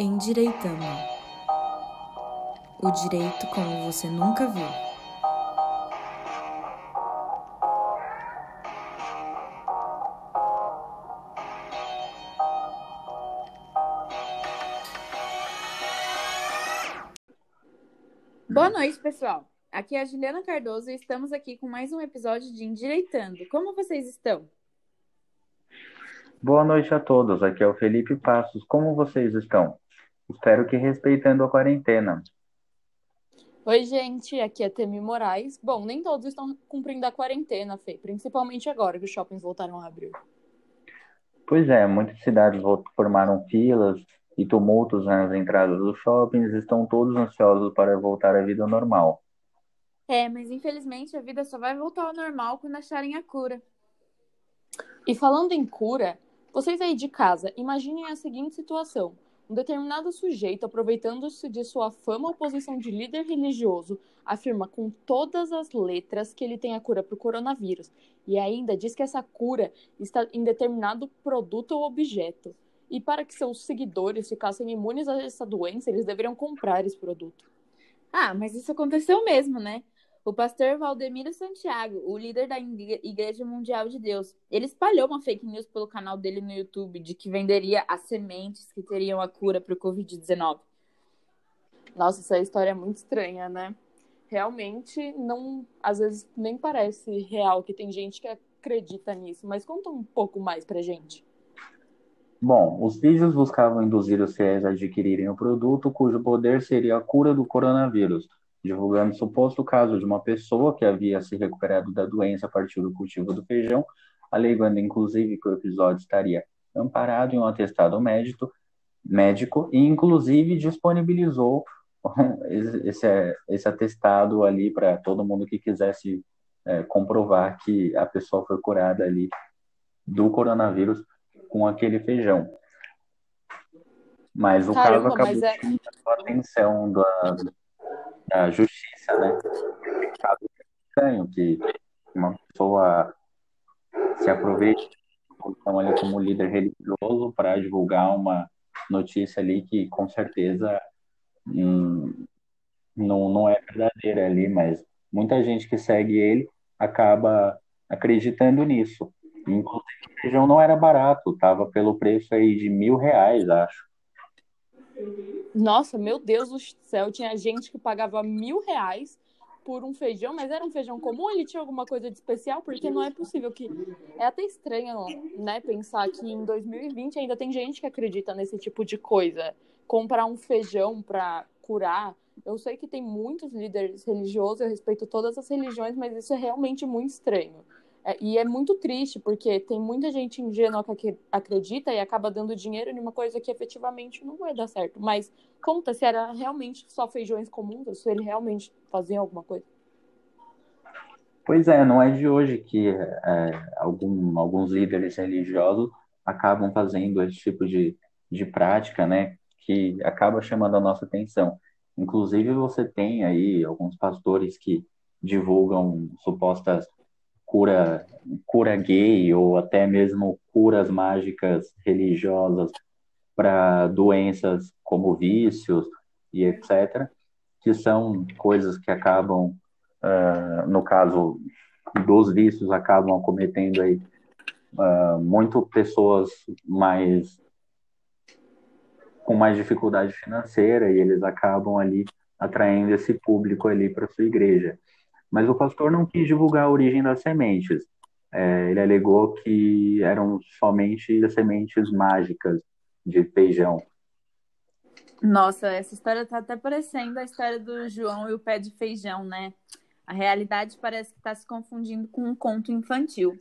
Endireitando. O direito como você nunca viu. Boa noite, pessoal. Aqui é a Juliana Cardoso e estamos aqui com mais um episódio de Endireitando. Como vocês estão? Boa noite a todos. Aqui é o Felipe Passos. Como vocês estão? Espero que respeitando a quarentena. Oi, gente. Aqui é Temi Moraes. Bom, nem todos estão cumprindo a quarentena, Fê, principalmente agora que os shoppings voltaram a abrir. Pois é, muitas cidades formaram filas e tumultos nas entradas dos shoppings. Estão todos ansiosos para voltar à vida normal. É, mas infelizmente a vida só vai voltar ao normal quando acharem a cura. E falando em cura, vocês aí de casa, imaginem a seguinte situação. Um determinado sujeito, aproveitando-se de sua fama ou posição de líder religioso, afirma com todas as letras que ele tem a cura para o coronavírus. E ainda diz que essa cura está em determinado produto ou objeto. E para que seus seguidores ficassem imunes a essa doença, eles deveriam comprar esse produto. Ah, mas isso aconteceu mesmo, né? O pastor Valdemiro Santiago, o líder da Igreja Mundial de Deus, ele espalhou uma fake news pelo canal dele no YouTube de que venderia as sementes que teriam a cura para o Covid-19. Nossa, essa história é muito estranha, né? Realmente, não, às vezes nem parece real que tem gente que acredita nisso, mas conta um pouco mais pra gente. Bom, os vídeos buscavam induzir os fiéis a adquirirem o produto cujo poder seria a cura do coronavírus, divulgando o suposto caso de uma pessoa que havia se recuperado da doença a partir do cultivo do feijão, alegando inclusive que o episódio estaria amparado em um atestado médico, médico e inclusive disponibilizou esse, esse atestado ali para todo mundo que quisesse é, comprovar que a pessoa foi curada ali do coronavírus com aquele feijão. Mas o Caramba, caso acabou é... chamando a atenção da, da justiça, né? É estranho que uma pessoa se aproveite então ali como líder religioso para divulgar uma notícia ali que com certeza hum, não, não é verdadeira ali, mas muita gente que segue ele acaba acreditando nisso. Inclusive o feijão não era barato, tava pelo preço aí de mil reais, acho. Nossa, meu Deus do céu, tinha gente que pagava mil reais por um feijão, mas era um feijão comum, ele tinha alguma coisa de especial, porque não é possível que. É até estranho, né, pensar que em 2020 ainda tem gente que acredita nesse tipo de coisa. Comprar um feijão para curar. Eu sei que tem muitos líderes religiosos, eu respeito todas as religiões, mas isso é realmente muito estranho. É, e é muito triste, porque tem muita gente ingênua que acredita e acaba dando dinheiro em uma coisa que efetivamente não vai dar certo. Mas conta se era realmente só feijões comuns, se ele realmente fazia alguma coisa. Pois é, não é de hoje que é, algum, alguns líderes religiosos acabam fazendo esse tipo de, de prática, né? Que acaba chamando a nossa atenção. Inclusive, você tem aí alguns pastores que divulgam supostas cura, cura gay ou até mesmo curas mágicas religiosas para doenças como vícios e etc., que são coisas que acabam, uh, no caso dos vícios, acabam acometendo aí uh, muito pessoas mais com mais dificuldade financeira e eles acabam ali atraindo esse público ali para sua igreja. Mas o pastor não quis divulgar a origem das sementes. É, ele alegou que eram somente as sementes mágicas de feijão. Nossa, essa história está até parecendo a história do João e o pé de feijão, né? A realidade parece que está se confundindo com um conto infantil.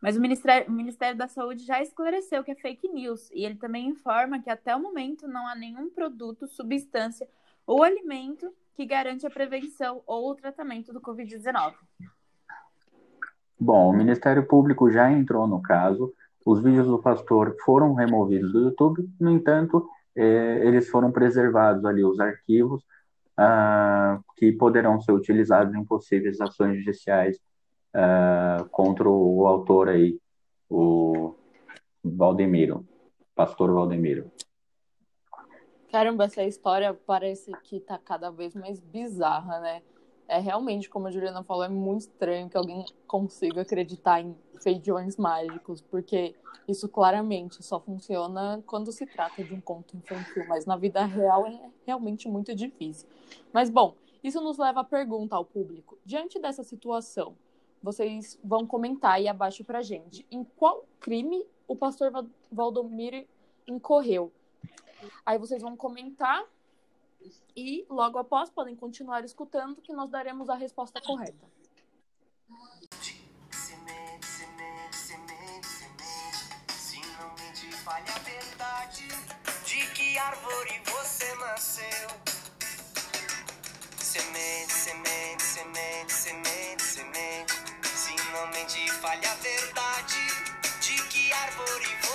Mas o Ministério, o Ministério da Saúde já esclareceu que é fake news e ele também informa que até o momento não há nenhum produto, substância ou alimento que garante a prevenção ou o tratamento do Covid-19. Bom, o Ministério Público já entrou no caso. Os vídeos do pastor foram removidos do YouTube, no entanto, eh, eles foram preservados ali, os arquivos, ah, que poderão ser utilizados em possíveis ações judiciais ah, contra o, autor aí, o Valdemiro, pastor Valdemiro. Caramba, essa história parece que tá cada vez mais bizarra, né? É realmente, como a Juliana falou, é muito estranho que alguém consiga acreditar em feijões mágicos, porque isso claramente só funciona quando se trata de um conto infantil, mas na vida real é realmente muito difícil. Mas bom, isso nos leva à pergunta ao público. Diante dessa situação, vocês vão comentar aí abaixo pra gente em qual crime o pastor Valdomiro incorreu. Aí vocês vão comentar e logo após podem continuar escutando que nós daremos a resposta correta. Semente, semente, semente, semente. Se não mente, fale a verdade. De que árvore você nasceu? Semente, semente, semente, semente, semente. Se não mente, fale a verdade. De que árvore você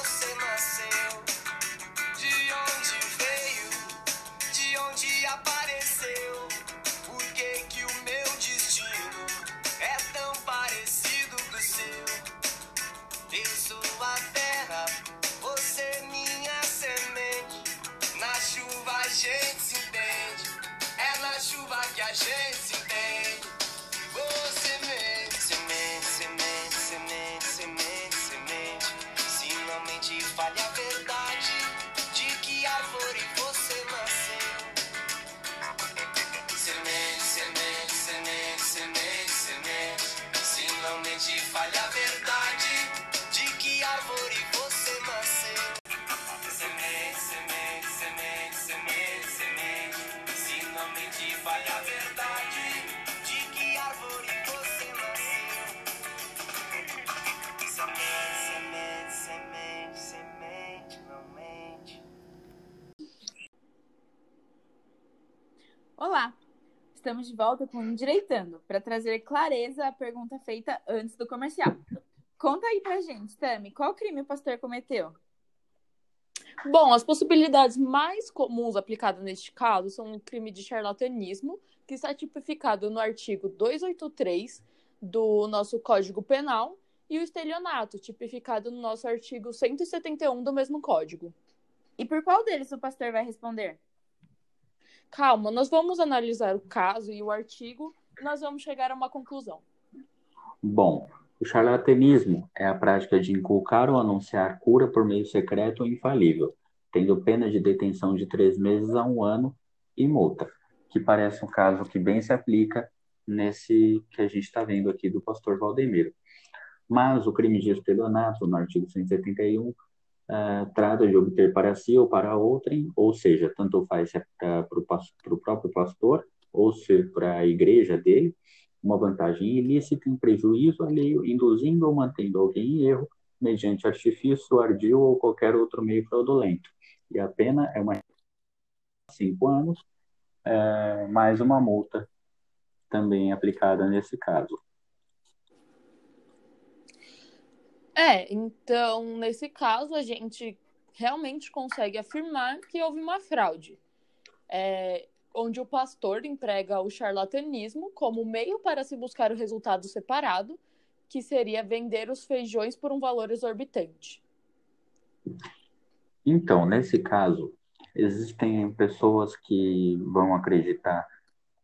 Se não Estamos de volta com Endireitando, para trazer clareza à pergunta feita antes do comercial. Conta aí pra gente, Tami, qual crime o pastor cometeu? Bom, as possibilidades mais comuns aplicadas neste caso são o crime de charlatanismo, que está tipificado no artigo 283 do nosso Código Penal, e o estelionato, tipificado no nosso artigo 171 do mesmo código. E por qual deles o pastor vai responder? Calma, nós vamos analisar o caso e o artigo nós vamos chegar a uma conclusão. Bom, o charlatanismo é a prática de inculcar ou anunciar cura por meio secreto ou infalível, tendo pena de detenção de três meses a um ano e multa, que parece um caso que bem se aplica nesse que a gente está vendo aqui do pastor Valdemiro. Mas o crime de estelionato, no artigo 171, uh, trata de obter para si ou para outrem, ou seja, tanto faz é para o próprio pastor ou se para a igreja dele, uma vantagem ilícita em prejuízo alheio, induzindo ou mantendo alguém em erro, mediante artifício, ardil ou qualquer outro meio fraudulento. E a pena é uma cinco anos, é, mais uma multa também aplicada nesse caso. É, então, nesse caso, a gente realmente consegue afirmar que houve uma fraude, é, onde o pastor emprega o charlatanismo como meio para se buscar o resultado separado, que seria vender os feijões por um valor exorbitante. Então, nesse caso, existem pessoas que vão acreditar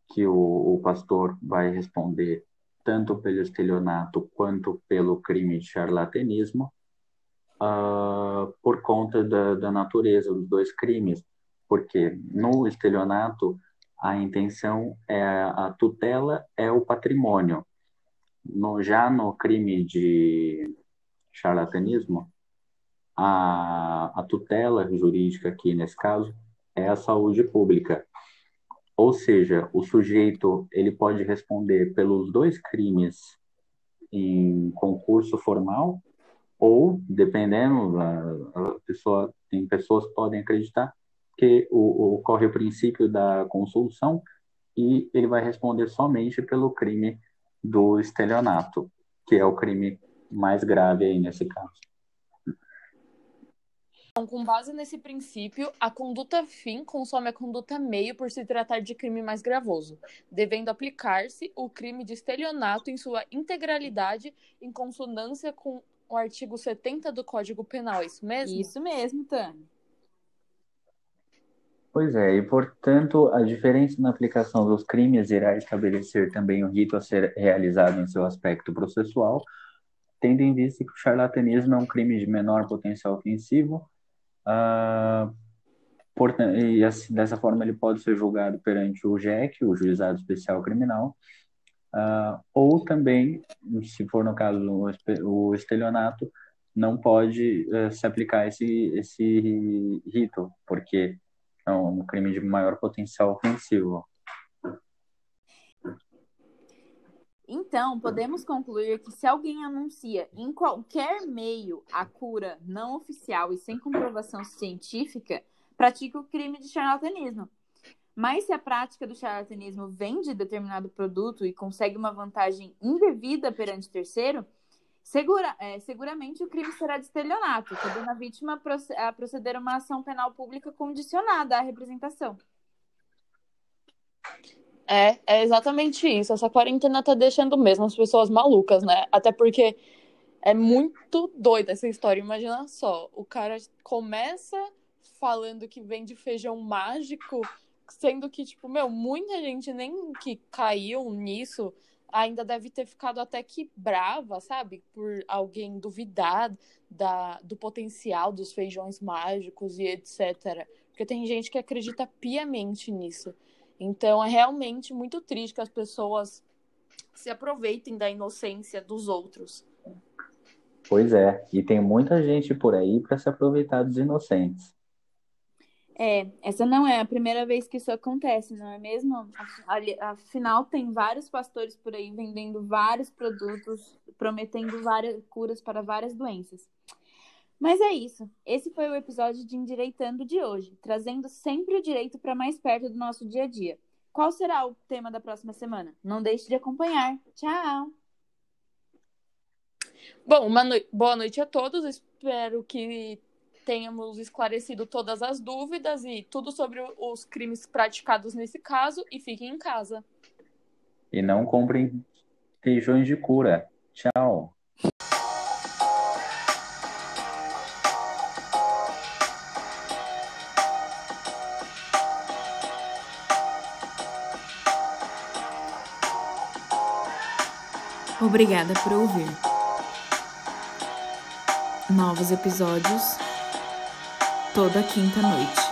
que o, o pastor vai responder tanto pelo estelionato quanto pelo crime de charlatanismo, uh, por conta da, da natureza dos dois crimes, porque no estelionato a intenção é a tutela é o patrimônio. No, já no crime de charlatanismo, a, a tutela jurídica aqui nesse caso é a saúde pública. Ou seja, o sujeito ele pode responder pelos dois crimes em concurso formal ou, dependendo, a, pessoa tem pessoas que podem acreditar que o, ocorre o princípio da consolução e ele vai responder somente pelo crime do estelionato, que é o crime mais grave aí nesse caso. Então, com base nesse princípio, a conduta fim consome a conduta meio por se tratar de crime mais gravoso, devendo aplicar-se o crime de estelionato em sua integralidade em consonância com o artigo 70 do Código Penal. É isso mesmo? Isso mesmo, Tami. Pois é, e portanto, a diferença na aplicação dos crimes irá estabelecer também o rito a ser realizado em seu aspecto processual, tendo em vista que o charlatanismo é um crime de menor potencial ofensivo, ah, portanto, e assim, dessa forma ele pode ser julgado perante o JEC, o Juizado Especial Criminal, ah, ou também, se for no caso o estelionato, não pode uh, se aplicar esse, esse rito, porque é um crime de maior potencial ofensivo. Então, podemos concluir que se alguém anuncia em qualquer meio a cura não oficial e sem comprovação científica, pratica o crime de charlatanismo. Mas se a prática do charlatanismo vende determinado produto e consegue uma vantagem indevida perante terceiro, Segura, é, seguramente o crime será de estelionato, podendo a vítima a proceder a uma ação penal pública condicionada à representação. É, é exatamente isso. Essa quarentena tá deixando mesmo as pessoas malucas, né? Até porque é muito doida essa história. Imagina só, o cara começa falando que vende feijão mágico, sendo que, tipo, meu, muita gente nem que caiu nisso ainda deve ter ficado até que brava, sabe? Por alguém duvidar da, do potencial dos feijões mágicos e etc. Porque tem gente que acredita piamente nisso. Então é realmente muito triste que as pessoas se aproveitem da inocência dos outros. Pois é, e tem muita gente por aí para se aproveitar dos inocentes. É, essa não é a primeira vez que isso acontece, não é mesmo? Afinal, tem vários pastores por aí vendendo vários produtos, prometendo várias curas para várias doenças. Mas é isso. Esse foi o episódio de Endireitando de hoje, trazendo sempre o direito para mais perto do nosso dia a dia. Qual será o tema da próxima semana? Não deixe de acompanhar. Tchau! Bom, no... boa noite a todos. Espero que tenhamos esclarecido todas as dúvidas e tudo sobre os crimes praticados nesse caso e fiquem em casa. E não comprem feijões de cura. Tchau. Obrigada por ouvir. Novos episódios toda quinta noite.